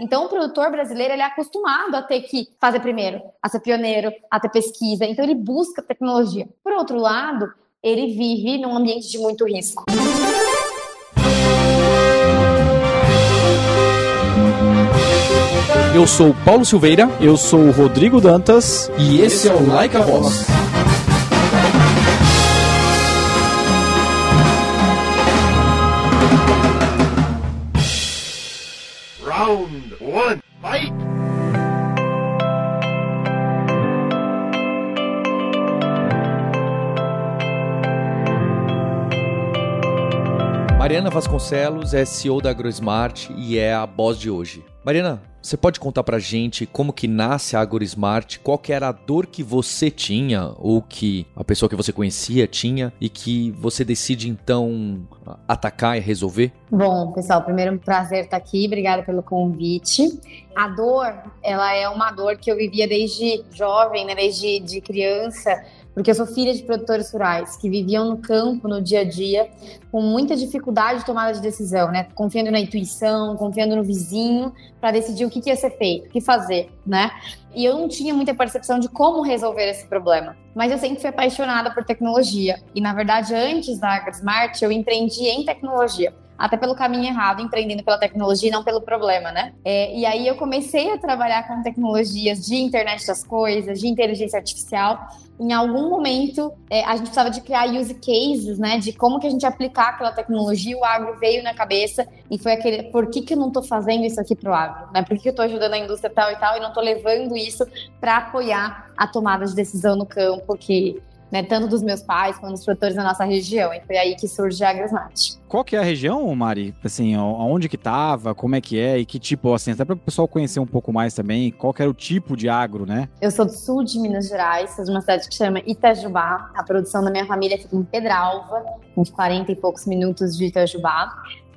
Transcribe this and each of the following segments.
Então, o produtor brasileiro ele é acostumado a ter que fazer primeiro, a ser pioneiro, a ter pesquisa. Então, ele busca tecnologia. Por outro lado, ele vive num ambiente de muito risco. Eu sou Paulo Silveira. Eu sou o Rodrigo Dantas. E esse é o Like a Voz. Mariana Vasconcelos é CEO da AgroSmart e é a boss de hoje. Mariana, você pode contar pra gente como que nasce a AgroSmart, qual que era a dor que você tinha ou que a pessoa que você conhecia tinha e que você decide então atacar e resolver? Bom, pessoal, primeiro um prazer estar aqui, obrigada pelo convite. A dor, ela é uma dor que eu vivia desde jovem, né, desde de criança, porque eu sou filha de produtores rurais que viviam no campo, no dia a dia, com muita dificuldade de tomada de decisão, né? Confiando na intuição, confiando no vizinho para decidir o que, que ia ser feito, o que fazer, né? E eu não tinha muita percepção de como resolver esse problema. Mas eu sempre fui apaixonada por tecnologia. E, na verdade, antes da AgriSmart, eu empreendi em tecnologia até pelo caminho errado, empreendendo pela tecnologia e não pelo problema, né? É, e aí eu comecei a trabalhar com tecnologias de internet das coisas, de inteligência artificial. Em algum momento, é, a gente precisava de criar use cases, né? De como que a gente aplicar aquela tecnologia. O agro veio na cabeça e foi aquele, por que, que eu não estou fazendo isso aqui para o agro? Né? Por que, que eu estou ajudando a indústria tal e tal e não estou levando isso para apoiar a tomada de decisão no campo que né, tanto dos meus pais quanto dos produtores da nossa região. E foi aí que surge a Agrosmart. Qual que é a região, Mari? Assim, aonde que tava, como é que é e que tipo, assim, até para o pessoal conhecer um pouco mais também, qual que era o tipo de agro, né? Eu sou do sul de Minas Gerais, sou de uma cidade que chama Itajubá. A produção da minha família fica em Pedralva, uns 40 e poucos minutos de Itajubá.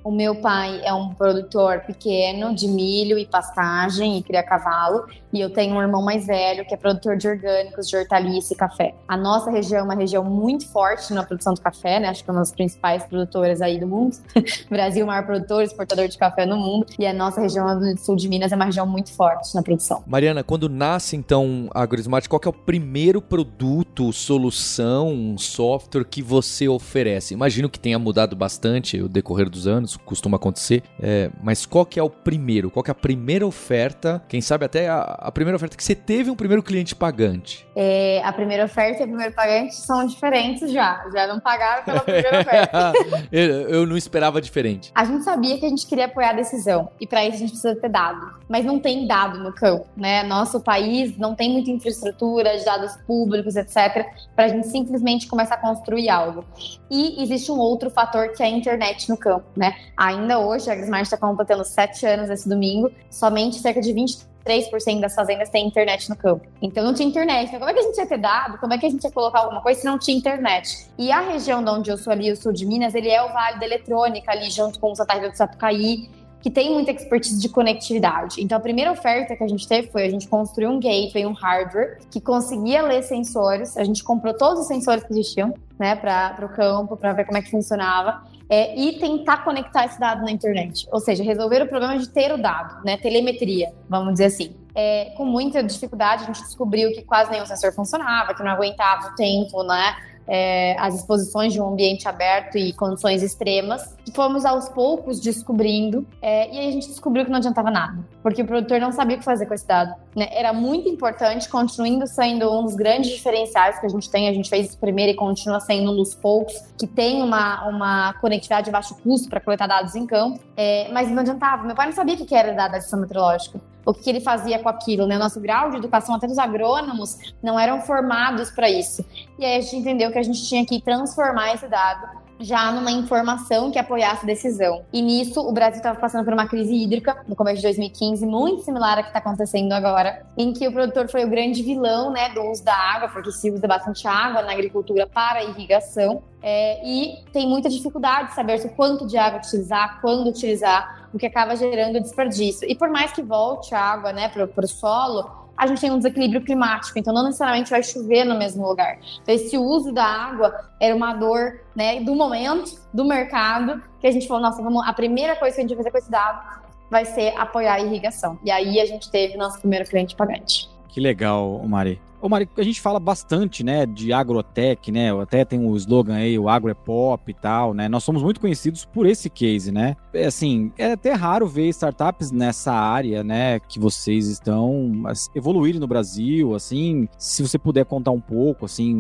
O meu pai é um produtor pequeno de milho e pastagem e cria cavalo. E eu tenho um irmão mais velho que é produtor de orgânicos, de hortaliça e café. A nossa região é uma região muito forte na produção do café, né? Acho que é uma das principais produtoras aí do mundo. Brasil, o maior produtor, exportador de café no mundo. E a nossa região do sul de Minas é uma região muito forte na produção. Mariana, quando nasce então a AgroSmart, qual é o primeiro produto, solução, software que você oferece? Imagino que tenha mudado bastante o decorrer dos anos costuma acontecer. É, mas qual que é o primeiro? Qual que é a primeira oferta? Quem sabe até a, a primeira oferta que você teve um primeiro cliente pagante? É, a primeira oferta e o primeiro pagante são diferentes já. Já não pagaram pela primeira oferta. eu, eu não esperava diferente. A gente sabia que a gente queria apoiar a decisão. E para isso a gente precisa ter dado. Mas não tem dado no campo, né? Nosso país não tem muita infraestrutura de dados públicos, etc., para a gente simplesmente começar a construir algo. E existe um outro fator que é a internet no campo, né? Ainda hoje, a AgriSmart está completando sete anos esse domingo, somente cerca de 23% das fazendas têm internet no campo. Então não tinha internet. Então, como é que a gente ia ter dado? Como é que a gente ia colocar alguma coisa se não tinha internet? E a região de onde eu sou ali, o sul de Minas, ele é o Vale da Eletrônica, ali junto com o Santa Rita do Sapucaí, que tem muita expertise de conectividade. Então, a primeira oferta que a gente teve foi a gente construir um gateway, um hardware, que conseguia ler sensores. A gente comprou todos os sensores que existiam, né, para o campo, para ver como é que funcionava é, e tentar conectar esse dado na internet. Ou seja, resolver o problema de ter o dado, né? Telemetria, vamos dizer assim. É, com muita dificuldade, a gente descobriu que quase nenhum sensor funcionava, que não aguentava o tempo, né? É, as exposições de um ambiente aberto e condições extremas. Fomos aos poucos descobrindo, é, e aí a gente descobriu que não adiantava nada, porque o produtor não sabia o que fazer com esse dado. Né? Era muito importante, continuando sendo um dos grandes diferenciais que a gente tem. A gente fez isso primeiro e continua sendo um dos poucos que tem uma, uma conectividade de baixo custo para coletar dados em campo, é, mas não adiantava. Meu pai não sabia o que era dado adição meteorológica o que ele fazia com aquilo, né? O nosso grau de educação, até dos agrônomos, não eram formados para isso. E aí a gente entendeu que a gente tinha que transformar esse dado já numa informação que apoiasse a decisão. E nisso, o Brasil estava passando por uma crise hídrica no começo de 2015, muito similar à que está acontecendo agora, em que o produtor foi o grande vilão né, do uso da água, porque se usa bastante água na agricultura para irrigação. É, e tem muita dificuldade de saber o quanto de água utilizar, quando utilizar, o que acaba gerando desperdício. E por mais que volte a água né, para o solo, a gente tem um desequilíbrio climático, então não necessariamente vai chover no mesmo lugar. Então, esse uso da água era uma dor né, do momento, do mercado, que a gente falou, nossa, vamos, a primeira coisa que a gente vai fazer com esse dado vai ser apoiar a irrigação. E aí a gente teve nosso primeiro cliente pagante. Que legal, Mari. Ô, Mari, a gente fala bastante, né, de agrotech, né? Até tem o slogan aí, o agro é pop e tal, né? Nós somos muito conhecidos por esse case, né? É assim, é até raro ver startups nessa área, né, que vocês estão evoluindo no Brasil, assim. Se você puder contar um pouco, assim,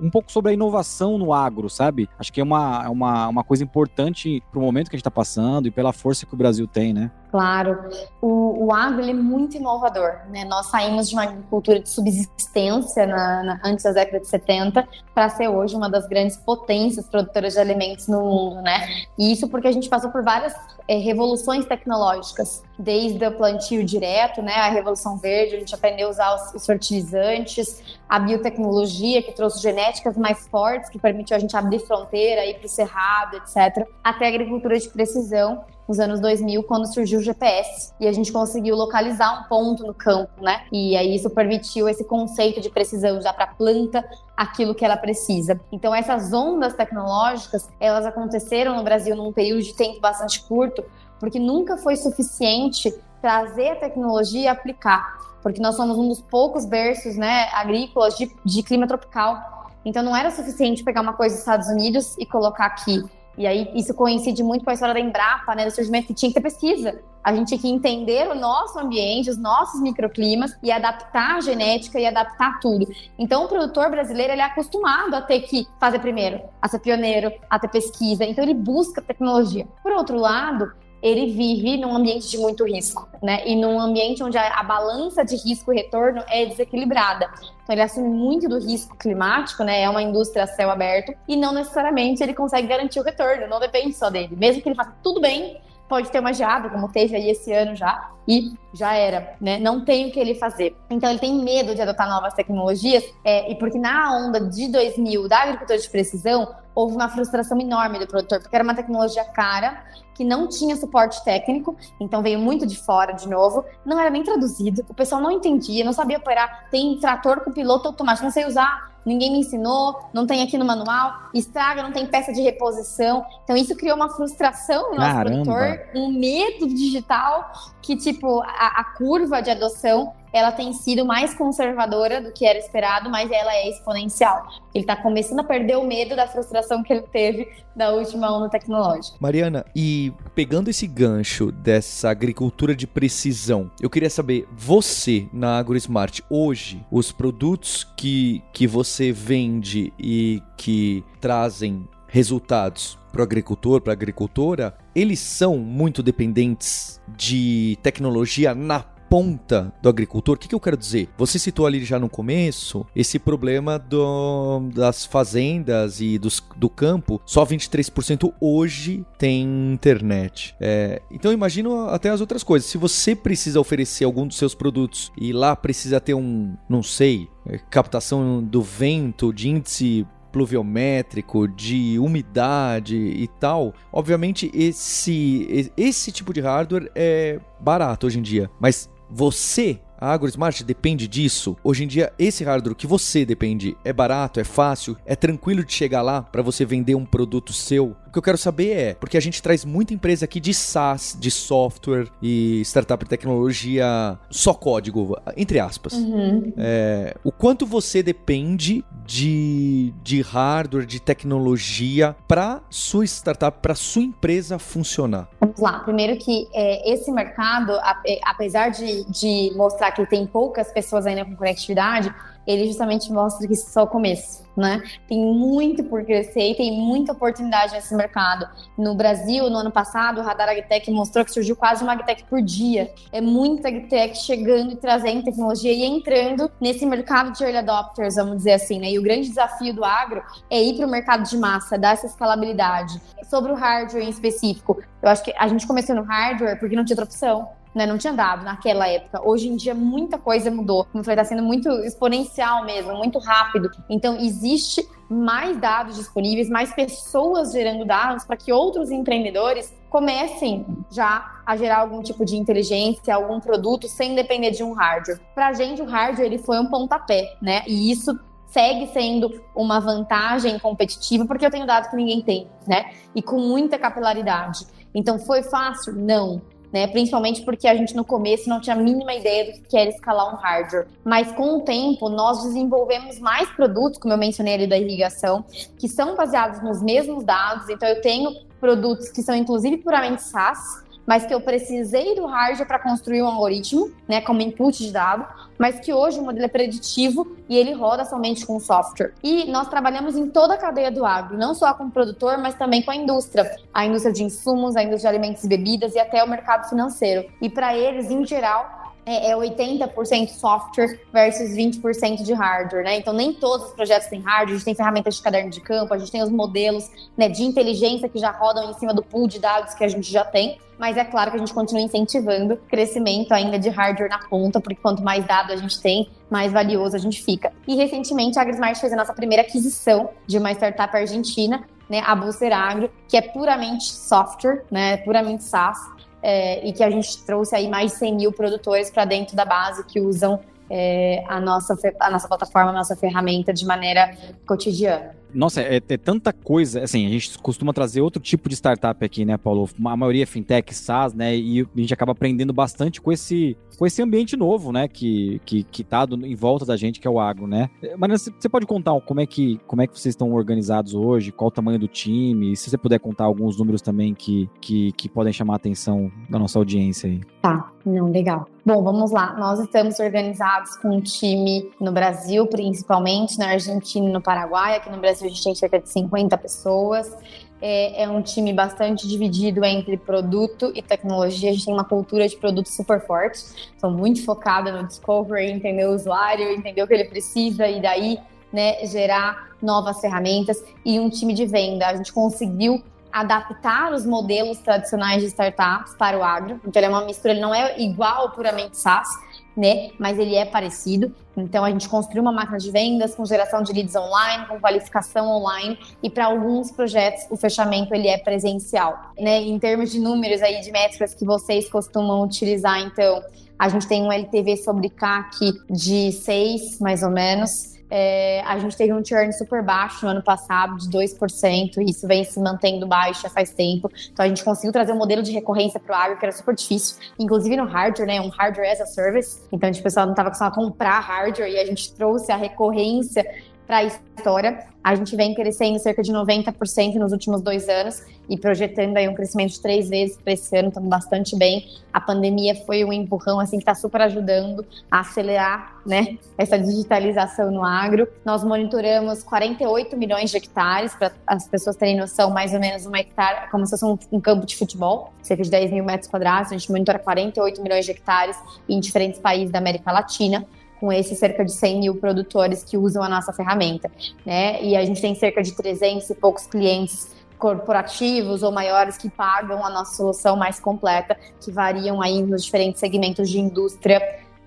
um pouco sobre a inovação no agro, sabe? Acho que é uma, uma, uma coisa importante pro momento que a gente tá passando e pela força que o Brasil tem, né? Claro. O, o agro é muito inovador, né? Nós saímos de uma agricultura de subsistência na, na, antes da década de 70 para ser hoje uma das grandes potências produtoras de alimentos no mundo, né? E isso porque a gente passou por várias é, revoluções tecnológicas, desde o plantio direto, né? A revolução verde, a gente aprendeu a usar os, os fertilizantes, a biotecnologia que trouxe genéticas mais fortes, que permitiu a gente abrir fronteira, ir para o cerrado, etc. Até a agricultura de precisão nos anos 2000, quando surgiu o GPS. E a gente conseguiu localizar um ponto no campo, né? E aí isso permitiu esse conceito de precisão, dar para a planta aquilo que ela precisa. Então, essas ondas tecnológicas, elas aconteceram no Brasil num período de tempo bastante curto, porque nunca foi suficiente trazer a tecnologia e aplicar. Porque nós somos um dos poucos berços né, agrícolas de, de clima tropical. Então, não era suficiente pegar uma coisa dos Estados Unidos e colocar aqui e aí isso coincide muito com a história da Embrapa, né, do surgimento que tinha que ter pesquisa. A gente tinha que entender o nosso ambiente, os nossos microclimas e adaptar a genética e adaptar tudo. Então o produtor brasileiro ele é acostumado a ter que fazer primeiro, a ser pioneiro, a ter pesquisa. Então ele busca tecnologia. Por outro lado, ele vive num ambiente de muito risco, né? E num ambiente onde a, a balança de risco e retorno é desequilibrada. Então ele assume muito do risco climático, né? É uma indústria a céu aberto e não necessariamente ele consegue garantir o retorno, não depende só dele. Mesmo que ele faça tudo bem, pode ter uma geada, como teve aí esse ano já, e já era, né? Não tem o que ele fazer. Então ele tem medo de adotar novas tecnologias, é, e porque na onda de 2000 da agricultura de precisão, houve uma frustração enorme do produtor, porque era uma tecnologia cara, que não tinha suporte técnico, então veio muito de fora de novo, não era nem traduzido, o pessoal não entendia, não sabia operar. Tem trator com piloto automático, não sei usar, ninguém me ensinou, não tem aqui no manual, estraga, não tem peça de reposição. Então isso criou uma frustração no nosso Caramba. produtor, um medo digital que, tipo, a, a curva de adoção ela tem sido mais conservadora do que era esperado, mas ela é exponencial. Ele está começando a perder o medo da frustração que ele teve da última onda tecnológica. Mariana, e pegando esse gancho dessa agricultura de precisão, eu queria saber, você na AgroSmart, hoje, os produtos que, que você vende e que trazem resultados para o agricultor, para a agricultora, eles são muito dependentes de tecnologia na ponta do agricultor. O que, que eu quero dizer? Você citou ali já no começo esse problema do, das fazendas e dos, do campo. Só 23% hoje tem internet. É, então imagino até as outras coisas. Se você precisa oferecer algum dos seus produtos e lá precisa ter um, não sei, é, captação do vento, de índice pluviométrico, de umidade e tal, obviamente esse, esse tipo de hardware é barato hoje em dia. Mas você a AgroSmart depende disso. Hoje em dia, esse hardware que você depende é barato, é fácil, é tranquilo de chegar lá para você vender um produto seu. O que eu quero saber é, porque a gente traz muita empresa aqui de SaaS, de software e startup de tecnologia só código, entre aspas. Uhum. É, o quanto você depende de, de hardware, de tecnologia para sua startup, para sua empresa funcionar? Vamos lá. Primeiro que é, esse mercado, é, apesar de, de mostrar que tem poucas pessoas ainda com conectividade, ele justamente mostra que isso é só o começo, né? Tem muito por crescer e tem muita oportunidade nesse mercado. No Brasil, no ano passado, o Radar AgTech mostrou que surgiu quase uma AgTech por dia. É muita AgTech chegando e trazendo tecnologia e entrando nesse mercado de early adopters, vamos dizer assim, né? E o grande desafio do agro é ir para o mercado de massa, dar essa escalabilidade. Sobre o hardware em específico, eu acho que a gente começou no hardware porque não tinha outra opção né? Não tinha dado naquela época. Hoje em dia, muita coisa mudou. Como falei, tá sendo muito exponencial mesmo, muito rápido. Então, existe mais dados disponíveis, mais pessoas gerando dados para que outros empreendedores comecem já a gerar algum tipo de inteligência, algum produto sem depender de um hardware. Para a gente, o hardware ele foi um pontapé, né? E isso segue sendo uma vantagem competitiva porque eu tenho dados que ninguém tem, né? E com muita capilaridade. Então, foi fácil? Não né? Principalmente porque a gente no começo não tinha a mínima ideia do que era escalar um hardware. Mas com o tempo, nós desenvolvemos mais produtos, como eu mencionei ali da irrigação, que são baseados nos mesmos dados. Então eu tenho produtos que são inclusive puramente SaaS, mas que eu precisei do hardware para construir um algoritmo, né, como input de dado, mas que hoje o modelo é preditivo e ele roda somente com software. E nós trabalhamos em toda a cadeia do agro, não só com o produtor, mas também com a indústria, a indústria de insumos, a indústria de alimentos e bebidas e até o mercado financeiro. E para eles, em geral, é, é 80% software versus 20% de hardware, né? Então, nem todos os projetos têm hardware, a gente tem ferramentas de caderno de campo, a gente tem os modelos né, de inteligência que já rodam em cima do pool de dados que a gente já tem, mas é claro que a gente continua incentivando crescimento ainda de hardware na ponta, porque quanto mais dado a gente tem, mais valioso a gente fica. E recentemente a AgriSmart fez a nossa primeira aquisição de uma startup argentina, né, a Busser Agro, que é puramente software, né, puramente SaaS, é, e que a gente trouxe aí mais de 100 mil produtores para dentro da base que usam é, a, nossa, a nossa plataforma, a nossa ferramenta de maneira cotidiana. Nossa, é, é, tanta coisa. Assim, a gente costuma trazer outro tipo de startup aqui, né, Paulo? A maioria é fintech, SaaS, né? E a gente acaba aprendendo bastante com esse, com esse ambiente novo, né? Que, que, que tá do, em volta da gente, que é o agro, né? Mas você pode contar como é, que, como é que vocês estão organizados hoje? Qual o tamanho do time? Se você puder contar alguns números também que, que, que podem chamar a atenção da nossa audiência aí. Tá, não, legal. Bom, vamos lá. Nós estamos organizados com um time no Brasil, principalmente, na Argentina e no Paraguai. Aqui no Brasil a gente tem cerca de 50 pessoas. É, é, um time bastante dividido entre produto e tecnologia. A gente tem uma cultura de produto super forte, são muito focada no discovery, entender o usuário, entender o que ele precisa e daí né, gerar novas ferramentas e um time de venda. A gente conseguiu adaptar os modelos tradicionais de startups para o agro. Então, ele é uma mistura, ele não é igual puramente SaaS, né? Mas ele é parecido. Então a gente construiu uma máquina de vendas com geração de leads online, com qualificação online e para alguns projetos o fechamento ele é presencial, né? Em termos de números aí de métricas que vocês costumam utilizar, então a gente tem um LTV sobre CAC de 6, mais ou menos. É, a gente teve um churn super baixo no ano passado, de 2%, e isso vem se mantendo baixo faz tempo. Então a gente conseguiu trazer um modelo de recorrência para o agro que era super difícil, inclusive no hardware, né? Um hardware as a service. Então a gente, o pessoal não estava acostumado a comprar hardware e a gente trouxe a recorrência para a história. A gente vem crescendo cerca de 90% nos últimos dois anos e projetando aí um crescimento de três vezes para esse ano, estamos bastante bem. A pandemia foi um empurrão assim que está super ajudando a acelerar, né, essa digitalização no agro. Nós monitoramos 48 milhões de hectares para as pessoas terem noção, mais ou menos uma hectare, como se fosse um, um campo de futebol, cerca de 10 mil metros quadrados. A gente monitora 48 milhões de hectares em diferentes países da América Latina com esses cerca de 100 mil produtores que usam a nossa ferramenta, né? E a gente tem cerca de 300 e poucos clientes corporativos ou maiores que pagam a nossa solução mais completa, que variam aí nos diferentes segmentos de indústria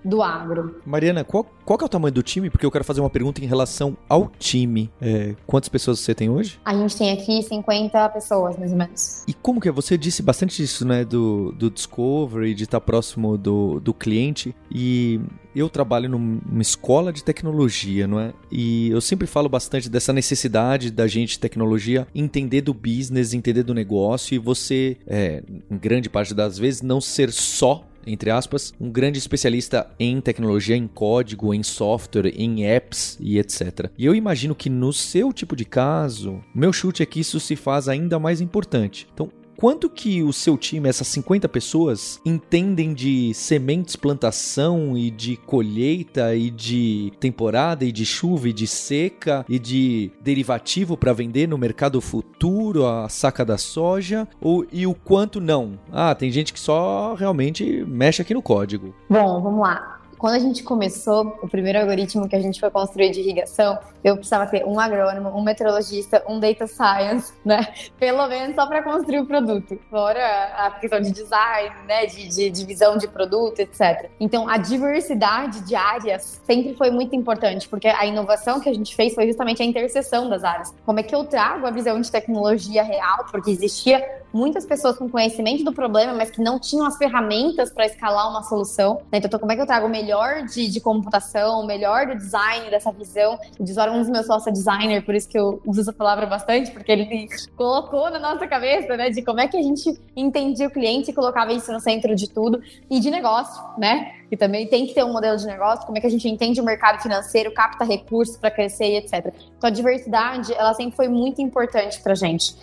do agro. Mariana, qual, qual é o tamanho do time? Porque eu quero fazer uma pergunta em relação ao time. É, quantas pessoas você tem hoje? A gente tem aqui 50 pessoas, mais ou menos. E como que é? Você disse bastante disso, né? Do, do discovery, de estar próximo do, do cliente. E eu trabalho numa escola de tecnologia, não é? E eu sempre falo bastante dessa necessidade da gente de tecnologia entender do business, entender do negócio e você, é, em grande parte das vezes, não ser só entre aspas, um grande especialista em tecnologia, em código, em software, em apps e etc. E eu imagino que no seu tipo de caso, meu chute é que isso se faz ainda mais importante. Então, quanto que o seu time, essas 50 pessoas, entendem de sementes, plantação e de colheita e de temporada e de chuva e de seca e de derivativo para vender no mercado futuro, a saca da soja, ou e o quanto não? Ah, tem gente que só realmente mexe aqui no código. Bom, vamos lá. Quando a gente começou, o primeiro algoritmo que a gente foi construir de irrigação, eu precisava ter um agrônomo, um meteorologista, um data science, né? Pelo menos só para construir o produto. Fora a questão de design, né? De, de divisão de produto, etc. Então, a diversidade de áreas sempre foi muito importante, porque a inovação que a gente fez foi justamente a interseção das áreas. Como é que eu trago a visão de tecnologia real, porque existia muitas pessoas com conhecimento do problema, mas que não tinham as ferramentas para escalar uma solução. Né? Então, como é que eu trago o melhor de, de computação, o melhor do design, dessa visão? O Desora, um dos meus sócios é designer, por isso que eu uso essa palavra bastante, porque ele colocou na nossa cabeça, né, de como é que a gente entendia o cliente e colocava isso no centro de tudo, e de negócio, né? Que também tem que ter um modelo de negócio, como é que a gente entende o mercado financeiro, capta recursos para crescer e etc. Então, a diversidade, ela sempre foi muito importante para gente.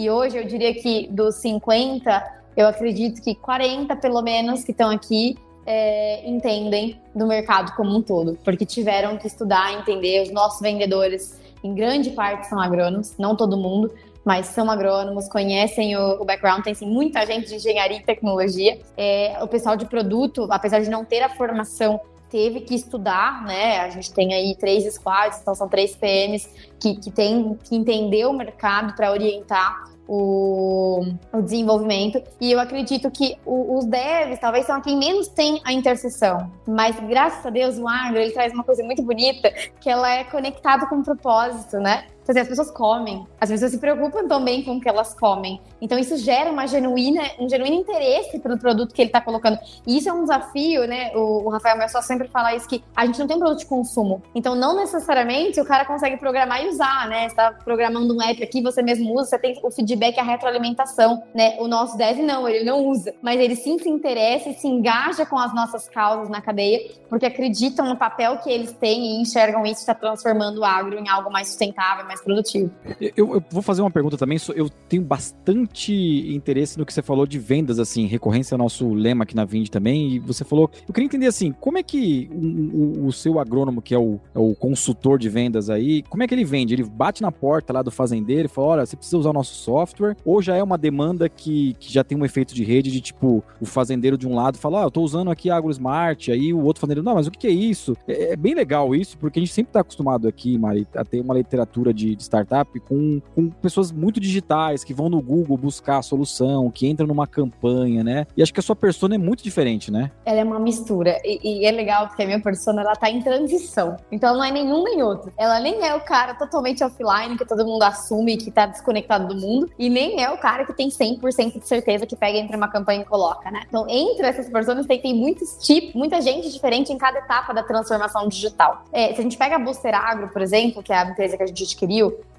E hoje eu diria que dos 50, eu acredito que 40 pelo menos que estão aqui é, entendem do mercado como um todo, porque tiveram que estudar, entender. Os nossos vendedores, em grande parte, são agrônomos, não todo mundo, mas são agrônomos, conhecem o, o background, tem sim, muita gente de engenharia e tecnologia. É, o pessoal de produto, apesar de não ter a formação teve que estudar, né? A gente tem aí três squads, então são três PMs que, que tem que entender o mercado para orientar o, o, desenvolvimento. E eu acredito que o, os devs talvez são quem menos tem a interseção. Mas graças a Deus o agro ele traz uma coisa muito bonita, que ela é conectada com o propósito, né? As pessoas comem, as pessoas se preocupam também com o que elas comem. Então, isso gera uma genuína, um genuíno interesse pelo produto que ele está colocando. E isso é um desafio, né? O, o Rafael Messó sempre fala isso, que a gente não tem produto de consumo. Então, não necessariamente o cara consegue programar e usar, né? Você está programando um app aqui, você mesmo usa, você tem o feedback, a retroalimentação, né? O nosso dev não, ele não usa. Mas ele sim se interessa e se engaja com as nossas causas na cadeia, porque acreditam no papel que eles têm e enxergam isso está transformando o agro em algo mais sustentável, mais produtivo. Eu, eu, vou fazer uma pergunta também. Eu tenho bastante interesse no que você falou de vendas, assim, recorrência ao nosso lema aqui na Vind também. E você falou, eu queria entender assim, como é que o, o seu agrônomo, que é o, é o, consultor de vendas aí, como é que ele vende? Ele bate na porta lá do fazendeiro e fala: olha, você precisa usar o nosso software, ou já é uma demanda que, que já tem um efeito de rede de tipo, o fazendeiro de um lado fala: ah, eu tô usando aqui AgroSmart, aí o outro fazendeiro, não, mas o que é isso? É, é bem legal isso, porque a gente sempre tá acostumado aqui, Mari, a ter uma literatura de, de startup com, com pessoas muito digitais, que vão no Google buscar a solução, que entram numa campanha, né? E acho que a sua persona é muito diferente, né? Ela é uma mistura. E, e é legal porque a minha persona, ela tá em transição. Então não é nenhum nem outro. Ela nem é o cara totalmente offline, que todo mundo assume que tá desconectado do mundo, e nem é o cara que tem 100% de certeza que pega entre uma campanha e coloca, né? Então, entre essas pessoas, tem, tem muitos tipos, muita gente diferente em cada etapa da transformação digital. É, se a gente pega a Booster Agro, por exemplo, que é a empresa que a gente adquiriu,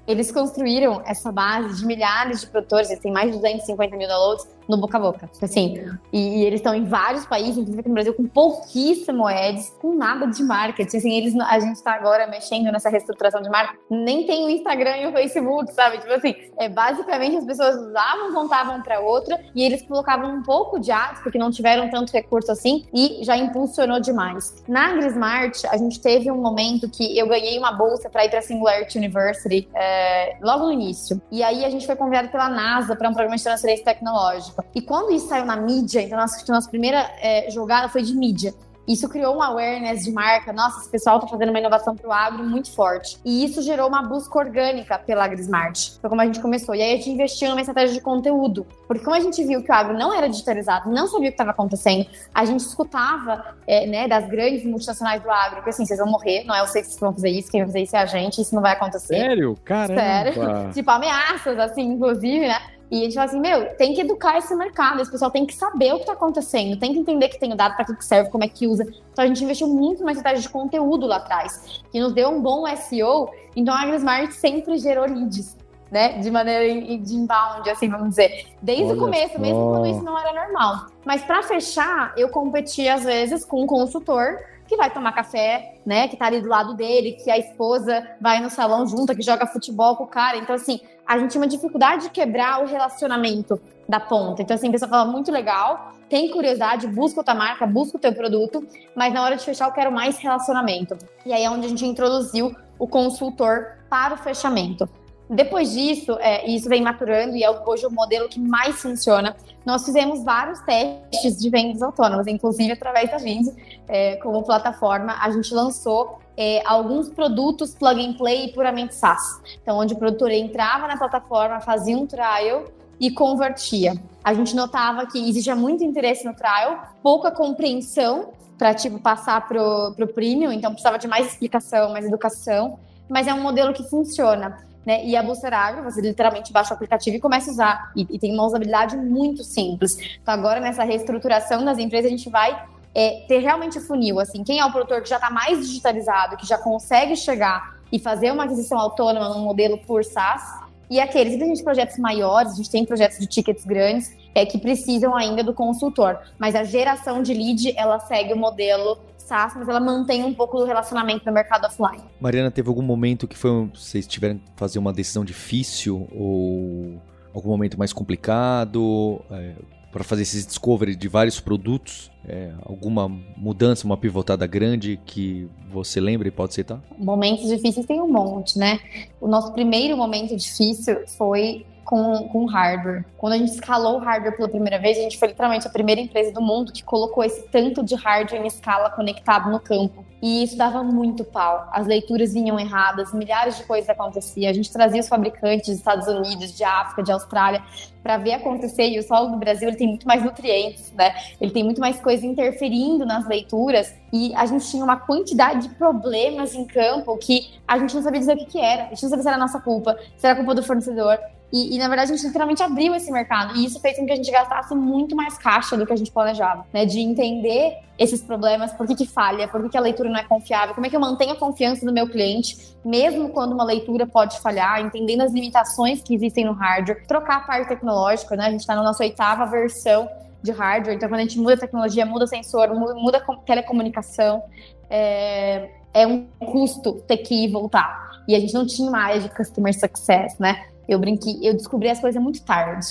eles construíram essa base de milhares de produtores, eles têm mais de 250 mil downloads no boca a boca. Assim, e, e eles estão em vários países, inclusive aqui no Brasil, com pouquíssimo ads, com nada de marketing. Assim, eles, a gente está agora mexendo nessa reestruturação de marca, nem tem o Instagram e o Facebook, sabe? Tipo assim, é, basicamente as pessoas usavam, contavam para outra e eles colocavam um pouco de ads, porque não tiveram tanto recurso assim, e já impulsionou demais. Na AgriSmart, a gente teve um momento que eu ganhei uma bolsa para ir para a Singularity University. É, logo no início. E aí a gente foi convidado pela NASA para um programa de transferência tecnológica. E quando isso saiu na mídia, então nossa, nossa primeira é, jogada foi de mídia. Isso criou uma awareness de marca. Nossa, esse pessoal está fazendo uma inovação para o agro muito forte. E isso gerou uma busca orgânica pela AgriSmart. Foi como a gente começou. E aí a gente investiu numa estratégia de conteúdo. Porque como a gente viu que o agro não era digitalizado, não sabia o que estava acontecendo, a gente escutava é, né, das grandes multinacionais do agro, que assim, vocês vão morrer, não é vocês que vão fazer isso, quem vai fazer isso é a gente, isso não vai acontecer. Sério? Caramba! Sério. tipo, ameaças, assim, inclusive, né? E a gente fala assim, meu, tem que educar esse mercado, esse pessoal tem que saber o que está acontecendo, tem que entender que tem o dado, para que serve, como é que usa. Então a gente investiu muito na estratégia de conteúdo lá atrás, que nos deu um bom SEO. Então a AgriSmart sempre gerou leads. Né, de maneira de inbound, assim, vamos dizer, desde Olha o começo, só. mesmo quando isso não era normal. Mas para fechar, eu competi às vezes com um consultor que vai tomar café, né? Que tá ali do lado dele, que a esposa vai no salão junto, que joga futebol com o cara. Então, assim, a gente tem uma dificuldade de quebrar o relacionamento da ponta. Então, assim, a pessoa fala muito legal, tem curiosidade, busca outra marca, busca o teu produto, mas na hora de fechar eu quero mais relacionamento. E aí é onde a gente introduziu o consultor para o fechamento. Depois disso, é, isso vem maturando e é hoje o modelo que mais funciona. Nós fizemos vários testes de vendas autônomas, inclusive através da Vindi, é, como plataforma. A gente lançou é, alguns produtos plug and play puramente SaaS. Então, onde o produtor entrava na plataforma, fazia um trial e convertia. A gente notava que existia muito interesse no trial, pouca compreensão para tipo passar pro, pro premium, então precisava de mais explicação, mais educação, mas é um modelo que funciona. Né? E a Booster Agro, você literalmente baixa o aplicativo e começa a usar. E, e tem uma usabilidade muito simples. Então, agora, nessa reestruturação das empresas, a gente vai é, ter realmente funil, assim, quem é o produtor que já está mais digitalizado, que já consegue chegar e fazer uma aquisição autônoma no modelo por SaaS, e aqueles que a gente projetos maiores, a gente tem projetos de tickets grandes, é, que precisam ainda do consultor. Mas a geração de lead, ela segue o modelo SaaS, mas ela mantém um pouco do relacionamento no mercado offline. Mariana, teve algum momento que foi vocês tiveram que fazer uma decisão difícil ou algum momento mais complicado? É, para fazer esse discovery de vários produtos? É, alguma mudança, uma pivotada grande que você lembra e pode citar? Momentos difíceis tem um monte, né? O nosso primeiro momento difícil foi com, com hardware. Quando a gente escalou o hardware pela primeira vez, a gente foi literalmente a primeira empresa do mundo que colocou esse tanto de hardware em escala conectado no campo. E isso dava muito pau. As leituras vinham erradas, milhares de coisas aconteciam. A gente trazia os fabricantes dos Estados Unidos, de África, de Austrália, para ver acontecer. E o solo do Brasil ele tem muito mais nutrientes, né? Ele tem muito mais coisa interferindo nas leituras. E a gente tinha uma quantidade de problemas em campo que a gente não sabia dizer o que, que era. A gente não sabia se era nossa culpa, se era culpa do fornecedor. E, e, na verdade, a gente literalmente abriu esse mercado. E isso fez com que a gente gastasse muito mais caixa do que a gente planejava, né? De entender esses problemas, por que, que falha, por que, que a leitura não é confiável, como é que eu mantenho a confiança do meu cliente, mesmo quando uma leitura pode falhar, entendendo as limitações que existem no hardware, trocar a parte tecnológica, né? A gente está na nossa oitava versão de hardware, então quando a gente muda a tecnologia, muda sensor, muda a telecomunicação, é, é um custo ter que voltar. E a gente não tinha uma área de customer success, né? Eu brinquei, eu descobri as coisas muito tarde.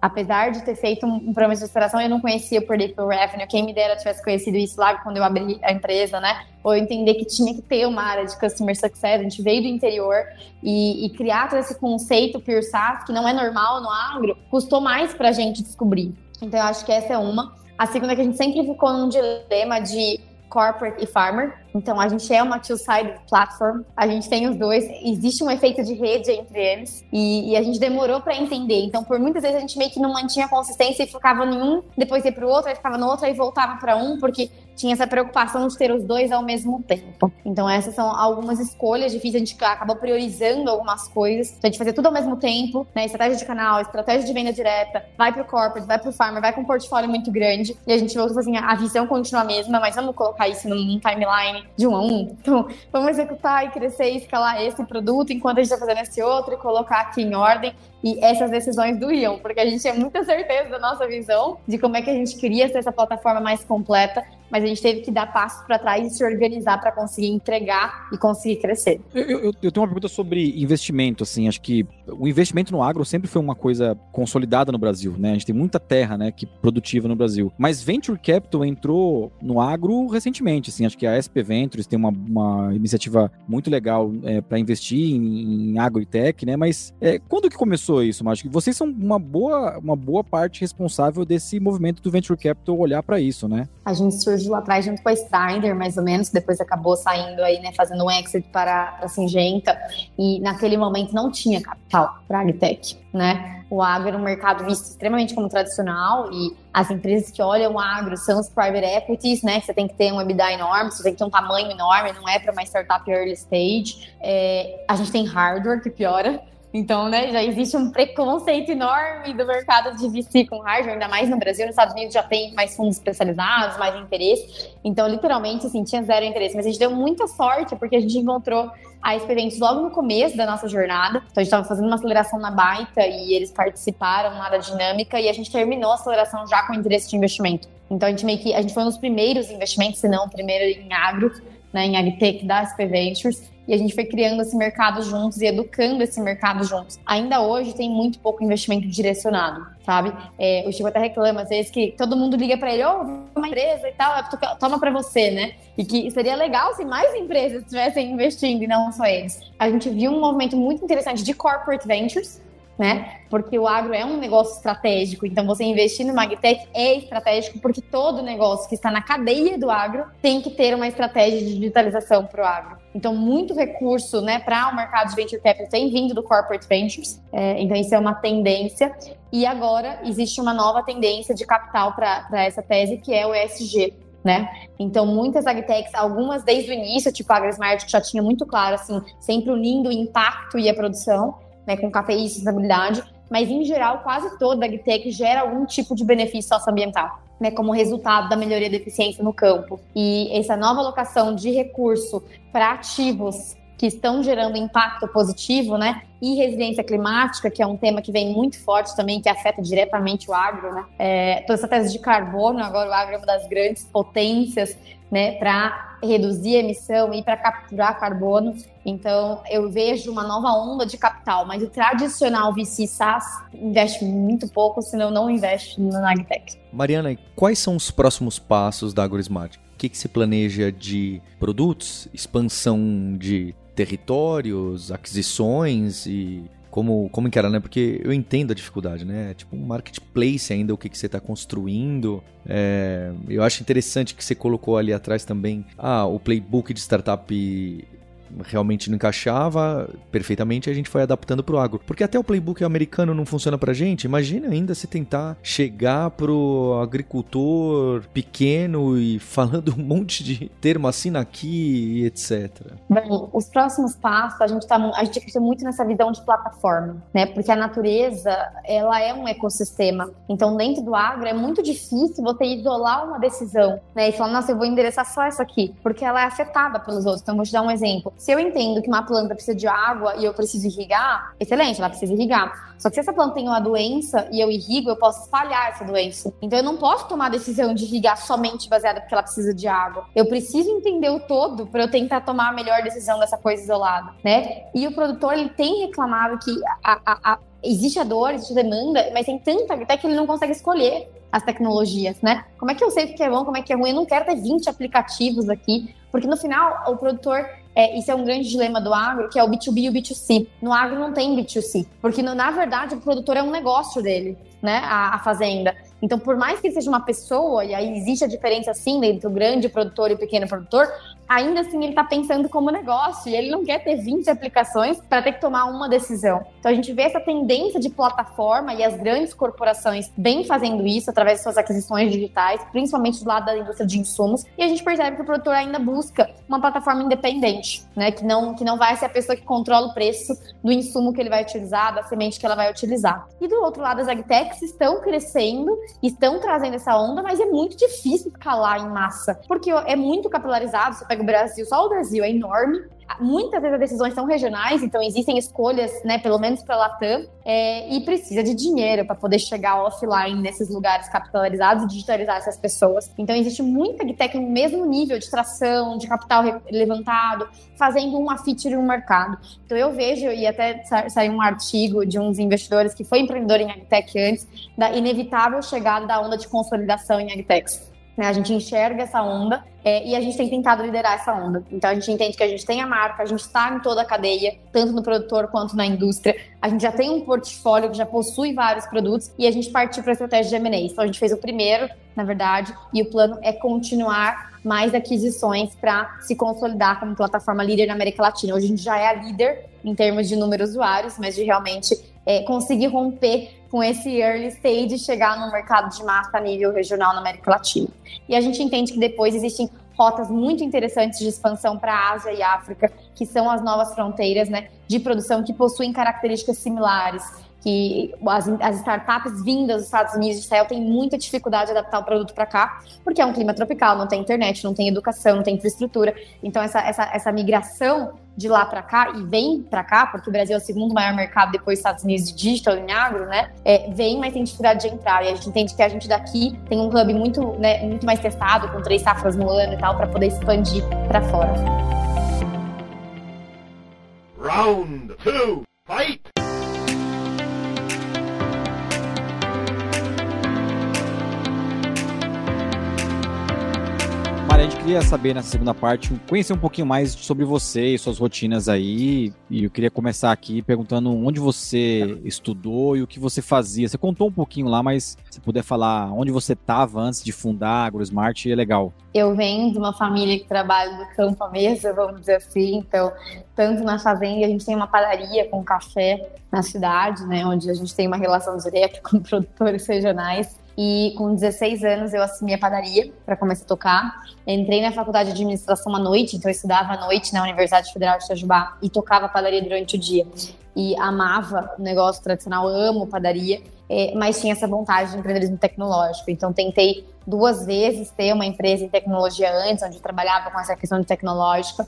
Apesar de ter feito um, um programa de restauração, eu não conhecia o Predictive Revenue. Quem me dera tivesse conhecido isso lá quando eu abri a empresa, né? Ou entender que tinha que ter uma área de Customer Success. A gente veio do interior e, e criar todo esse conceito Pure SaaS, que não é normal no agro, custou mais pra gente descobrir. Então, eu acho que essa é uma. A segunda é que a gente sempre ficou num dilema de corporate e farmer. Então, a gente é uma two-sided platform, a gente tem os dois, existe um efeito de rede entre eles e, e a gente demorou para entender. Então, por muitas vezes a gente meio que não mantinha consistência e focava em um, depois ia para o outro, aí ficava no outro, aí voltava para um, porque tinha essa preocupação de ter os dois ao mesmo tempo. Então, essas são algumas escolhas difíceis, a gente acabou priorizando algumas coisas, então, a gente fazia tudo ao mesmo tempo, né? Estratégia de canal, estratégia de venda direta, vai para o corporate, vai para o farmer, vai com um portfólio muito grande e a gente voltou assim, a visão continua a mesma, mas vamos colocar isso num timeline de um a um. Então, vamos executar e crescer e escalar esse produto enquanto a gente está fazendo esse outro e colocar aqui em ordem. E essas decisões doíam, porque a gente tinha muita certeza da nossa visão de como é que a gente queria ser essa plataforma mais completa, mas a gente teve que dar passos para trás e se organizar para conseguir entregar e conseguir crescer. Eu, eu, eu, tenho uma pergunta sobre investimento, assim, acho que o investimento no agro sempre foi uma coisa consolidada no Brasil, né? A gente tem muita terra, né, que produtiva no Brasil. Mas Venture Capital entrou no agro recentemente, assim, acho que a SP Ventures tem uma, uma iniciativa muito legal é, para investir em, em agro e tech, né? Mas é, quando que começou isso, Acho que vocês são uma boa, uma boa parte responsável desse movimento do Venture Capital olhar para isso, né? A gente surgiu atrás junto com a Steiner, mais ou menos, depois acabou saindo aí, né, fazendo um exit para a Singenta, e naquele momento não tinha capital para a Agtech, né? O agro era um mercado visto extremamente como tradicional e as empresas que olham o agro são os private equities, né? Você tem que ter um EBITDA enorme, você tem que ter um tamanho enorme, não é para uma startup early stage. É, a gente tem hardware que piora, então, né, já existe um preconceito enorme do mercado de VC com hardware, ainda mais no Brasil. Nos Estados Unidos já tem mais fundos especializados, mais interesse. Então, literalmente, assim, tinha zero interesse. Mas a gente deu muita sorte, porque a gente encontrou a experiência logo no começo da nossa jornada. Então, a gente estava fazendo uma aceleração na Baita e eles participaram lá da dinâmica e a gente terminou a aceleração já com interesse de investimento. Então, a gente meio que, a gente foi um dos primeiros investimentos, se não o primeiro em agro, né, em agtech da SP Ventures e a gente foi criando esse mercado juntos e educando esse mercado juntos. Ainda hoje tem muito pouco investimento direcionado, sabe? É, o Chico até reclama às vezes que todo mundo liga para ele, ô, oh, uma empresa e tal, toma para você, né? E que seria legal se mais empresas estivessem investindo e não só eles. A gente viu um movimento muito interessante de corporate ventures, né? Porque o agro é um negócio estratégico, então você investir no Magtech é estratégico porque todo negócio que está na cadeia do agro tem que ter uma estratégia de digitalização para o agro. Então, muito recurso né, para o mercado de venture capital tem vindo do corporate ventures, é, então isso é uma tendência. E agora existe uma nova tendência de capital para essa tese, que é o ESG, né? Então, muitas agtechs, algumas desde o início, tipo a AgriSmart, que já tinha muito claro, assim, sempre unindo o impacto e a produção, né, com café e sustentabilidade, mas em geral, quase toda agtech gera algum tipo de benefício socioambiental. Né, como resultado da melhoria da eficiência no campo. E essa nova alocação de recurso para ativos que estão gerando impacto positivo, né? E resiliência climática, que é um tema que vem muito forte também, que afeta diretamente o agro, né? É, toda essa tese de carbono, agora o agro é uma das grandes potências, né, para reduzir a emissão e para capturar carbono. Então, eu vejo uma nova onda de capital, mas o tradicional VC SaaS investe muito pouco, senão não investe na AgTech. Mariana, quais são os próximos passos da AgroSmart? O que, que se planeja de produtos, expansão de territórios, aquisições e como, como encarar, né? Porque eu entendo a dificuldade, né? Tipo um marketplace ainda, o que, que você está construindo. É, eu acho interessante que você colocou ali atrás também ah, o playbook de startup realmente não encaixava perfeitamente, a gente foi adaptando pro agro. Porque até o playbook americano não funciona pra gente, imagina ainda se tentar chegar pro agricultor pequeno e falando um monte de termo assim aqui e etc. Bom, os próximos passos, a gente tá a gente acredita muito nessa visão de plataforma, né? Porque a natureza, ela é um ecossistema. Então, dentro do agro é muito difícil você isolar uma decisão, né? E falar, nossa, eu vou endereçar só essa aqui, porque ela é afetada pelos outros. Então, vou te dar um exemplo. Se eu entendo que uma planta precisa de água e eu preciso irrigar, excelente, ela precisa irrigar. Só que se essa planta tem uma doença e eu irrigo, eu posso espalhar essa doença. Então eu não posso tomar a decisão de irrigar somente baseada porque ela precisa de água. Eu preciso entender o todo para eu tentar tomar a melhor decisão dessa coisa isolada, né? E o produtor ele tem reclamado que a, a, a existe a dor, existe a demanda, mas tem tanta até que ele não consegue escolher as tecnologias, né? Como é que eu sei o que é bom, como é que é ruim? Eu não quero ter 20 aplicativos aqui, porque no final o produtor é, isso é um grande dilema do agro, que é o B2B e o B2C. No agro não tem B2C, porque na verdade o produtor é um negócio dele, né? A, a fazenda. Então, por mais que seja uma pessoa, e aí existe a diferença sim entre o grande produtor e o pequeno produtor, ainda assim ele está pensando como negócio e ele não quer ter 20 aplicações para ter que tomar uma decisão. Então a gente vê essa tendência de plataforma e as grandes corporações bem fazendo isso através de suas aquisições digitais, principalmente do lado da indústria de insumos, e a gente percebe que o produtor ainda busca uma plataforma independente, né, que não que não vai ser a pessoa que controla o preço do insumo que ele vai utilizar, da semente que ela vai utilizar. E do outro lado as agtechs estão crescendo, estão trazendo essa onda, mas é muito difícil escalar em massa, porque é muito capilarizado, você pega pega o Brasil, só o Brasil é enorme. Muitas vezes as decisões são regionais, então existem escolhas, né, pelo menos para a Latam, é, e precisa de dinheiro para poder chegar offline nesses lugares capitalizados e digitalizar essas pessoas. Então existe muita agtech no mesmo nível de tração, de capital levantado, fazendo uma feature no mercado. Então eu vejo, e até saiu um artigo de uns investidores que foi empreendedor em agtech antes, da inevitável chegada da onda de consolidação em agtechs. Né? A gente enxerga essa onda é, e a gente tem tentado liderar essa onda. Então a gente entende que a gente tem a marca, a gente está em toda a cadeia, tanto no produtor quanto na indústria. A gente já tem um portfólio que já possui vários produtos e a gente partiu para a estratégia de M&A. Então a gente fez o primeiro, na verdade, e o plano é continuar mais aquisições para se consolidar como plataforma líder na América Latina. Hoje a gente já é a líder em termos de número de usuários, mas de realmente é, conseguir romper com esse early stage e chegar no mercado de massa a nível regional na América Latina. E a gente entende que depois existem rotas muito interessantes de expansão para a Ásia e África, que são as novas fronteiras né, de produção que possuem características similares que as, as, startups vindas dos Estados Unidos e Israel têm muita dificuldade de adaptar o produto para cá, porque é um clima tropical, não tem internet, não tem educação, não tem infraestrutura. Então, essa, essa, essa migração de lá para cá e vem para cá, porque o Brasil é o segundo maior mercado depois dos Estados Unidos de digital em agro, né? É, vem, mas tem dificuldade de entrar. E a gente entende que a gente daqui tem um hub muito, né, muito mais testado, com três safras no ano e tal, para poder expandir para fora. Round two, fight! Gente queria saber nessa segunda parte, conhecer um pouquinho mais sobre você e suas rotinas aí. E eu queria começar aqui perguntando onde você estudou e o que você fazia. Você contou um pouquinho lá, mas se puder falar onde você estava antes de fundar a AgroSmart, é legal. Eu venho de uma família que trabalha do campo à mesa, vamos dizer assim. Então, tanto na fazenda, a gente tem uma padaria com café na cidade, né, onde a gente tem uma relação direta com produtores regionais. E com 16 anos eu assumi a padaria para começar a tocar. Entrei na faculdade de administração à noite, então eu estudava à noite na Universidade Federal de Itajubá e tocava padaria durante o dia. E amava o negócio tradicional, amo padaria, é, mas tinha essa vontade de empreendedorismo tecnológico. Então tentei duas vezes ter uma empresa em tecnologia antes, onde eu trabalhava com essa questão de tecnológica.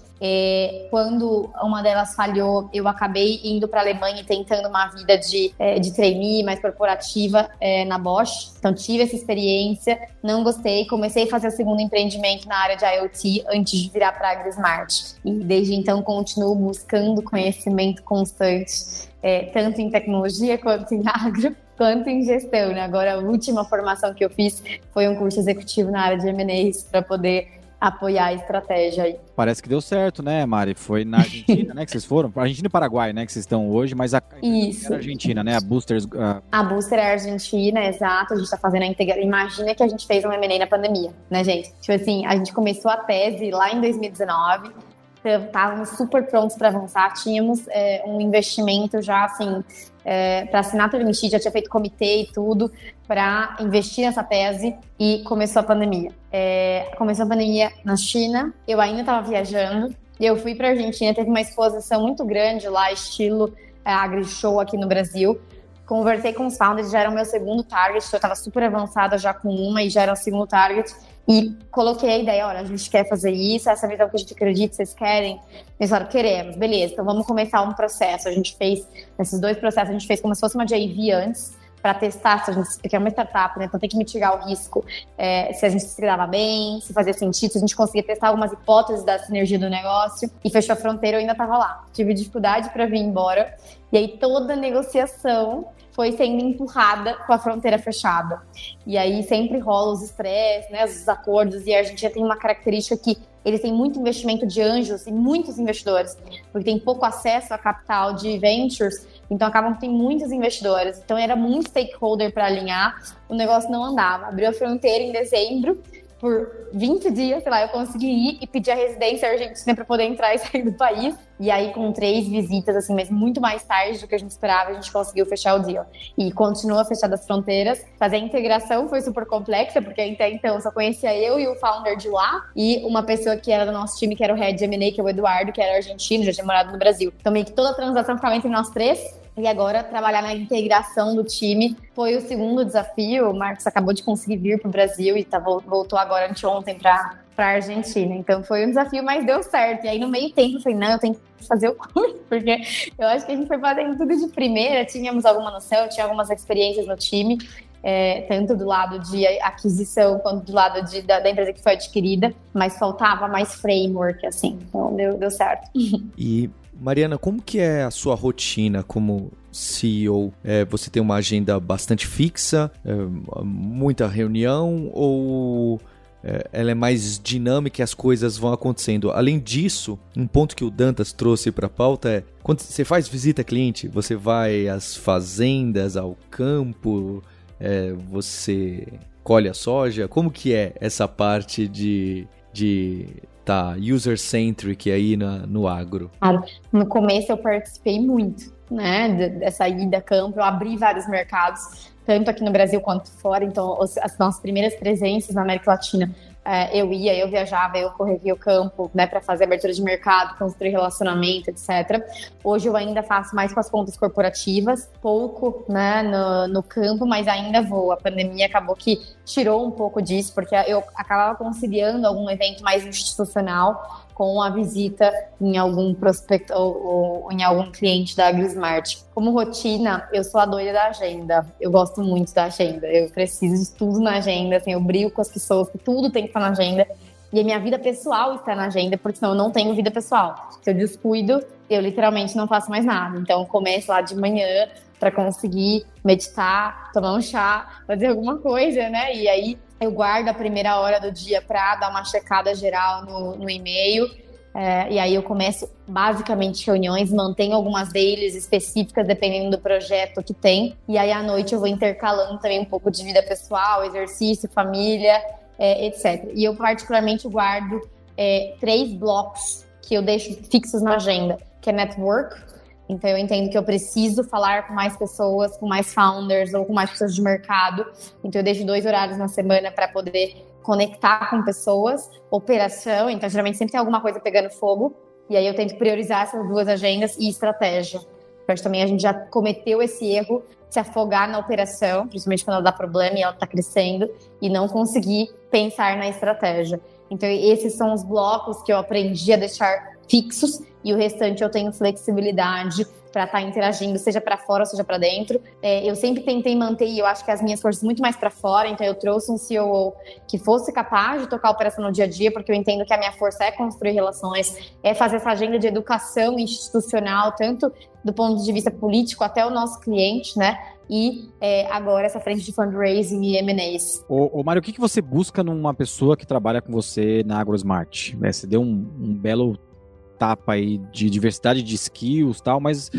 Quando uma delas falhou, eu acabei indo para a Alemanha e tentando uma vida de, é, de trainee mais corporativa é, na Bosch. Então tive essa experiência, não gostei, comecei a fazer o segundo empreendimento na área de IoT antes de virar para a AgriSmart. E desde então continuo buscando conhecimento constante, é, tanto em tecnologia quanto em agro quanto em gestão, né? Agora, a última formação que eu fiz foi um curso executivo na área de M&As para poder apoiar a estratégia aí. Parece que deu certo, né, Mari? Foi na Argentina, né, que vocês foram? Argentina e Paraguai, né, que vocês estão hoje, mas a Isso. Argentina, né, a Boosters... Uh... A Booster é Argentina, exato, a gente tá fazendo a integração. Imagina que a gente fez um M&A na pandemia, né, gente? Tipo assim, a gente começou a tese lá em 2019, estávamos super prontos para avançar, tínhamos é, um investimento já assim é, para assinar permitir, já tinha feito comitê e tudo para investir nessa tese e começou a pandemia. É, começou a pandemia na China, eu ainda estava viajando e eu fui para a Argentina, teve uma exposição muito grande lá, estilo é, AgriShow aqui no Brasil. Conversei com os founders, já era o meu segundo target, eu estava super avançada já com uma e já era o segundo target. E coloquei a ideia, olha, a gente quer fazer isso, essa visão que a gente acredita, vocês querem? Eles falaram, queremos, beleza, então vamos começar um processo. A gente fez, esses dois processos, a gente fez como se fosse uma JV antes, para testar se a gente, porque é uma startup, né? Então tem que mitigar o risco, é, se a gente se dava bem, se fazia sentido, se a gente conseguia testar algumas hipóteses da sinergia do negócio. E fechou a fronteira, eu ainda estava lá. Tive dificuldade para vir embora. E aí toda a negociação foi sendo empurrada com a fronteira fechada. E aí sempre rola os estresses, né, os acordos, e a Argentina tem uma característica que eles têm muito investimento de anjos e muitos investidores, porque tem pouco acesso a capital de ventures, então acabam que tem muitos investidores. Então era muito stakeholder para alinhar, o negócio não andava. Abriu a fronteira em dezembro, por 20 dias, sei lá, eu consegui ir e pedir a residência argentina para poder entrar e sair do país. E aí, com três visitas, assim, mas muito mais tarde do que a gente esperava, a gente conseguiu fechar o deal. E continua fechar as fronteiras. Fazer a integração foi super complexa, porque até então só conhecia eu e o founder de lá, e uma pessoa que era do nosso time, que era o head de M&A, que é o Eduardo, que era argentino, já tinha morado no Brasil. Então, meio que toda a transação ficava entre nós três, e agora trabalhar na integração do time foi o segundo desafio. O Marcos acabou de conseguir vir para o Brasil e tá, voltou agora anteontem para para a Argentina. Então foi um desafio, mas deu certo. E aí no meio tempo eu falei, não, eu tenho que fazer o curso, porque eu acho que a gente foi fazendo tudo de primeira, tínhamos alguma noção, tinha algumas experiências no time, é, tanto do lado de aquisição quanto do lado de, da, da, empresa que foi adquirida, mas faltava mais framework, assim. Então deu, deu certo. E Mariana, como que é a sua rotina como CEO? É, você tem uma agenda bastante fixa, é, muita reunião ou é, ela é mais dinâmica e as coisas vão acontecendo? Além disso, um ponto que o Dantas trouxe para a pauta é quando você faz visita cliente, você vai às fazendas, ao campo, é, você colhe a soja. Como que é essa parte de, de tá user-centric aí na, no agro? no começo eu participei muito, né, dessa ida a campo, eu abri vários mercados, tanto aqui no Brasil quanto fora, então as nossas primeiras presenças na América Latina é, eu ia, eu viajava, eu corria o campo, né, para fazer abertura de mercado, construir relacionamento, etc. Hoje eu ainda faço mais com as contas corporativas, pouco, né, no, no campo, mas ainda vou. A pandemia acabou que tirou um pouco disso, porque eu acabava conciliando algum evento mais institucional com a visita em algum prospecto ou, ou, em algum cliente da AgriSmart. Como rotina, eu sou a doida da agenda. Eu gosto muito da agenda. Eu preciso de tudo na agenda, assim, eu brigo com as pessoas que tudo tem que estar na agenda. E a minha vida pessoal está na agenda, porque senão eu não tenho vida pessoal. Se eu descuido, eu literalmente não faço mais nada. Então, eu começo lá de manhã para conseguir meditar, tomar um chá, fazer alguma coisa, né? E aí eu guardo a primeira hora do dia para dar uma checada geral no, no e-mail. É, e aí eu começo basicamente reuniões, mantenho algumas deles específicas dependendo do projeto que tem. E aí à noite eu vou intercalando também um pouco de vida pessoal, exercício, família, é, etc. E eu particularmente guardo é, três blocos que eu deixo fixos na agenda, que é network, Então eu entendo que eu preciso falar com mais pessoas, com mais founders ou com mais pessoas de mercado. Então eu deixo dois horários na semana para poder conectar com pessoas, operação, então geralmente sempre tem alguma coisa pegando fogo, e aí eu tento priorizar essas duas agendas e estratégia. Acho também a gente já cometeu esse erro de se afogar na operação, principalmente quando ela dá problema e ela está crescendo, e não conseguir pensar na estratégia. Então, esses são os blocos que eu aprendi a deixar fixos e o restante eu tenho flexibilidade para estar tá interagindo, seja para fora, seja para dentro. É, eu sempre tentei manter, e eu acho que as minhas forças muito mais para fora, então eu trouxe um CEO que fosse capaz de tocar a operação no dia a dia, porque eu entendo que a minha força é construir relações, é fazer essa agenda de educação institucional, tanto do ponto de vista político até o nosso cliente, né? E é, agora essa frente de fundraising e M&As. Ô, ô Mário, o que, que você busca numa pessoa que trabalha com você na AgroSmart? É, você deu um, um belo etapa aí de diversidade de skills tal, mas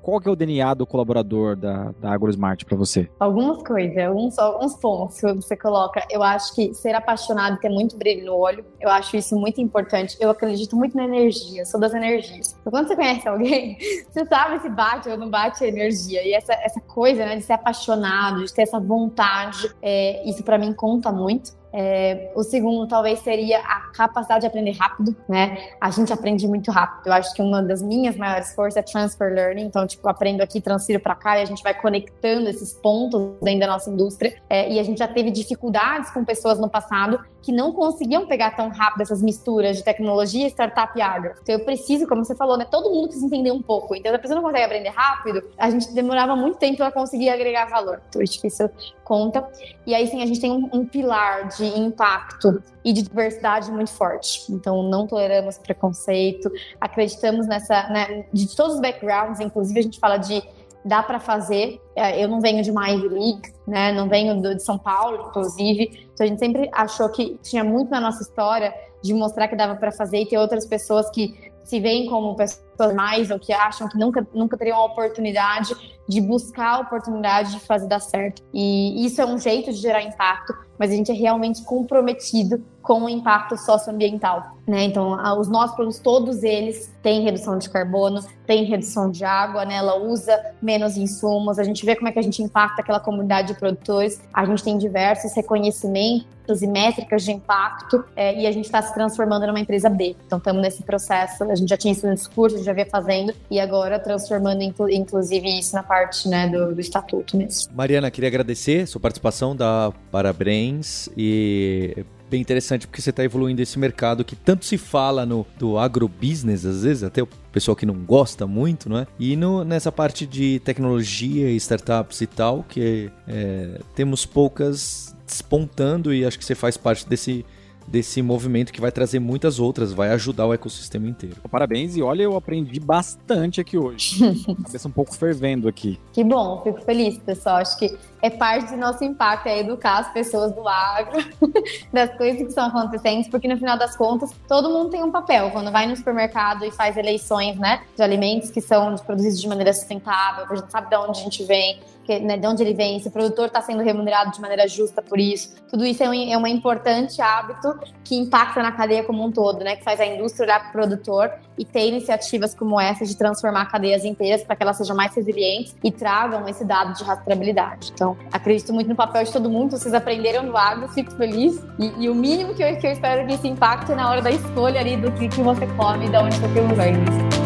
qual que é o DNA do colaborador da, da AgroSmart para você? Algumas coisas, alguns, alguns pontos que você coloca. Eu acho que ser apaixonado e ter muito brilho no olho, eu acho isso muito importante. Eu acredito muito na energia, sou das energias. Então, quando você conhece alguém, você sabe se bate ou não bate a energia. E essa, essa coisa né, de ser apaixonado, de ter essa vontade, é, isso para mim conta muito. É, o segundo talvez seria a capacidade de aprender rápido, né? A gente aprende muito rápido. Eu acho que uma das minhas maiores forças é transfer learning. Então, tipo, aprendo aqui, transfiro para cá e a gente vai conectando esses pontos dentro da nossa indústria. É, e a gente já teve dificuldades com pessoas no passado que não conseguiam pegar tão rápido essas misturas de tecnologia, startup e agro. Então, eu preciso, como você falou, né? Todo mundo precisa entender um pouco. Então, se a pessoa não consegue aprender rápido, a gente demorava muito tempo para conseguir agregar valor. Então, acho que isso conta. E aí, sim, a gente tem um, um pilar de impacto e de diversidade muito forte. Então, não toleramos preconceito, acreditamos nessa, né, de todos os backgrounds, inclusive a gente fala de dá para fazer. É, eu não venho de uma Ivy League, né? Não venho de São Paulo, inclusive. Então a gente sempre achou que tinha muito na nossa história de mostrar que dava para fazer e ter outras pessoas que se veem como pessoas mais ou que acham que nunca, nunca teriam a oportunidade de buscar a oportunidade de fazer dar certo. E isso é um jeito de gerar impacto, mas a gente é realmente comprometido com o impacto socioambiental. Né? Então, os nossos produtos, todos eles têm redução de carbono, têm redução de água, né? ela usa menos insumos, a gente vê como é que a gente impacta aquela comunidade de produtores, a gente tem diversos reconhecimentos e métricas de impacto é, e a gente está se transformando numa empresa B. Então, estamos nesse processo, a gente já tinha isso no discurso, a gente já via fazendo e agora transformando inclusive isso na parte né, do, do estatuto mesmo. Mariana, queria agradecer sua participação, dar parabéns e bem interessante porque você está evoluindo esse mercado que tanto se fala no do agrobusiness, às vezes, até o pessoal que não gosta muito, não é? E no, nessa parte de tecnologia e startups e tal, que é, temos poucas despontando e acho que você faz parte desse desse movimento que vai trazer muitas outras, vai ajudar o ecossistema inteiro. Parabéns e olha, eu aprendi bastante aqui hoje. Cabeça um pouco fervendo aqui. Que bom, fico feliz, pessoal. Acho que é parte do nosso impacto, é educar as pessoas do agro, das coisas que estão acontecendo, porque no final das contas, todo mundo tem um papel. Quando vai no supermercado e faz eleições, né, de alimentos que são produzidos de maneira sustentável, a gente sabe de onde a gente vem, que, né, de onde ele vem, se o produtor está sendo remunerado de maneira justa por isso. Tudo isso é um, é um importante hábito que impacta na cadeia como um todo, né, que faz a indústria olhar para o produtor e ter iniciativas como essa de transformar cadeias inteiras para que elas sejam mais resilientes e tragam esse dado de rastreabilidade. Então, acredito muito no papel de todo mundo. Vocês aprenderam do agro, fico feliz. E, e o mínimo que eu, que eu espero que esse impacto é na hora da escolha ali do que, que você come e de onde você vem.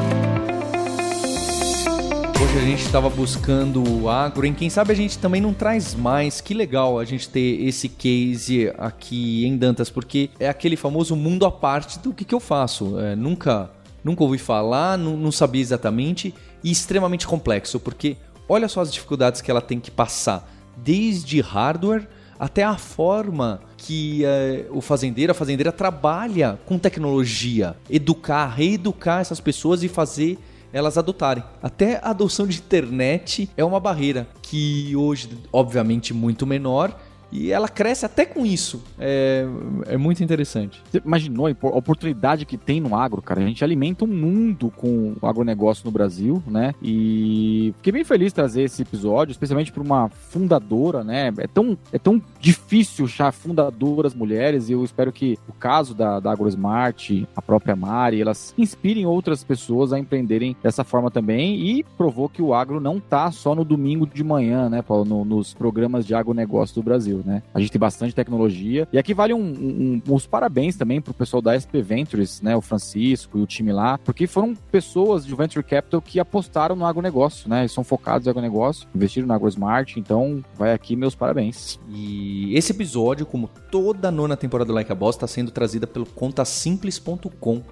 Hoje a gente estava buscando o agro, em quem sabe a gente também não traz mais. Que legal a gente ter esse case aqui em Dantas, porque é aquele famoso mundo à parte do que, que eu faço. É, nunca, nunca ouvi falar, não, não sabia exatamente e extremamente complexo, porque olha só as dificuldades que ela tem que passar, desde hardware até a forma que uh, o fazendeiro, a fazendeira trabalha com tecnologia, educar, reeducar essas pessoas e fazer elas adotarem. Até a adoção de internet é uma barreira que hoje, obviamente, muito menor e ela cresce até com isso. É, é muito interessante. Você imaginou a oportunidade que tem no agro, cara? A gente alimenta um mundo com o agronegócio no Brasil, né? E fiquei bem feliz de trazer esse episódio, especialmente para uma fundadora, né? É tão, é tão difícil achar fundadoras mulheres e eu espero que o caso da, da AgroSmart, a própria Mari, elas inspirem outras pessoas a empreenderem dessa forma também e provou que o agro não tá só no domingo de manhã, né, Paulo, no, nos programas de agronegócio do Brasil, né? A gente tem bastante tecnologia e aqui vale um, um, uns parabéns também pro pessoal da SP Ventures, né, o Francisco e o time lá, porque foram pessoas de Venture Capital que apostaram no agronegócio, né? Eles são focados em agronegócio, investiram na AgroSmart, então vai aqui meus parabéns. E esse episódio, como toda a nona temporada do Like a Boss, está sendo trazida pelo contasimples.com.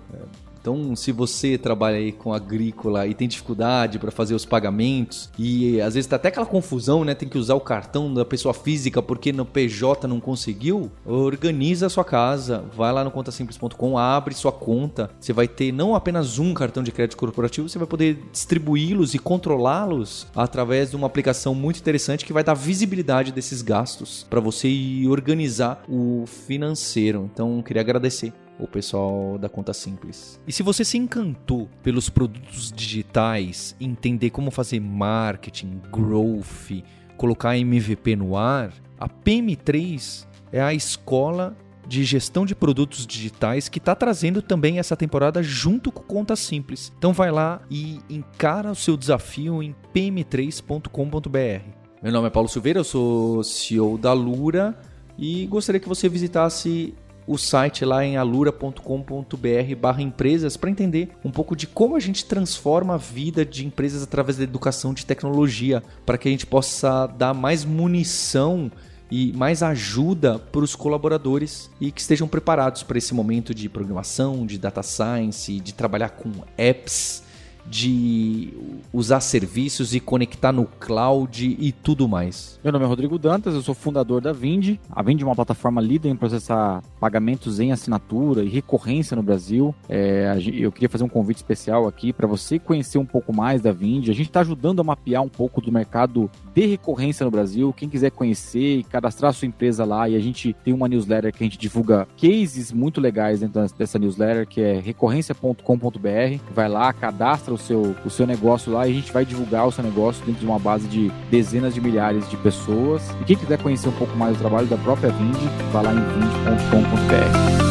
Então, se você trabalha aí com agrícola e tem dificuldade para fazer os pagamentos e às vezes tá até aquela confusão, né? Tem que usar o cartão da pessoa física porque no PJ não conseguiu, organiza a sua casa, vai lá no contasimples.com, abre sua conta. Você vai ter não apenas um cartão de crédito corporativo, você vai poder distribuí-los e controlá-los através de uma aplicação muito interessante que vai dar visibilidade desses gastos para você organizar o financeiro. Então, queria agradecer o pessoal da Conta Simples. E se você se encantou pelos produtos digitais, entender como fazer marketing, growth, colocar MVP no ar, a PM3 é a escola de gestão de produtos digitais que está trazendo também essa temporada junto com Conta Simples. Então vai lá e encara o seu desafio em pm3.com.br. Meu nome é Paulo Silveira, eu sou CEO da Lura e gostaria que você visitasse o site lá em alura.com.br barra empresas para entender um pouco de como a gente transforma a vida de empresas através da educação de tecnologia, para que a gente possa dar mais munição e mais ajuda para os colaboradores e que estejam preparados para esse momento de programação, de data science, de trabalhar com apps de usar serviços e conectar no cloud e tudo mais. Meu nome é Rodrigo Dantas, eu sou fundador da Vind. A Vind é uma plataforma líder em processar pagamentos em assinatura e recorrência no Brasil. É, eu queria fazer um convite especial aqui para você conhecer um pouco mais da Vind. A gente está ajudando a mapear um pouco do mercado de recorrência no Brasil. Quem quiser conhecer e cadastrar sua empresa lá, e a gente tem uma newsletter que a gente divulga cases muito legais dentro dessa newsletter, que é recorrência.com.br. Vai lá, cadastra o seu, o seu negócio lá e a gente vai divulgar o seu negócio dentro de uma base de dezenas de milhares de pessoas. E quem quiser conhecer um pouco mais do trabalho da própria Vind, vai lá em vind.com.br.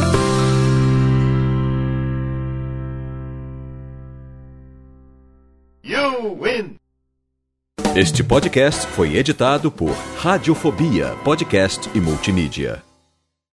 You win! Este podcast foi editado por Radiofobia, podcast e multimídia.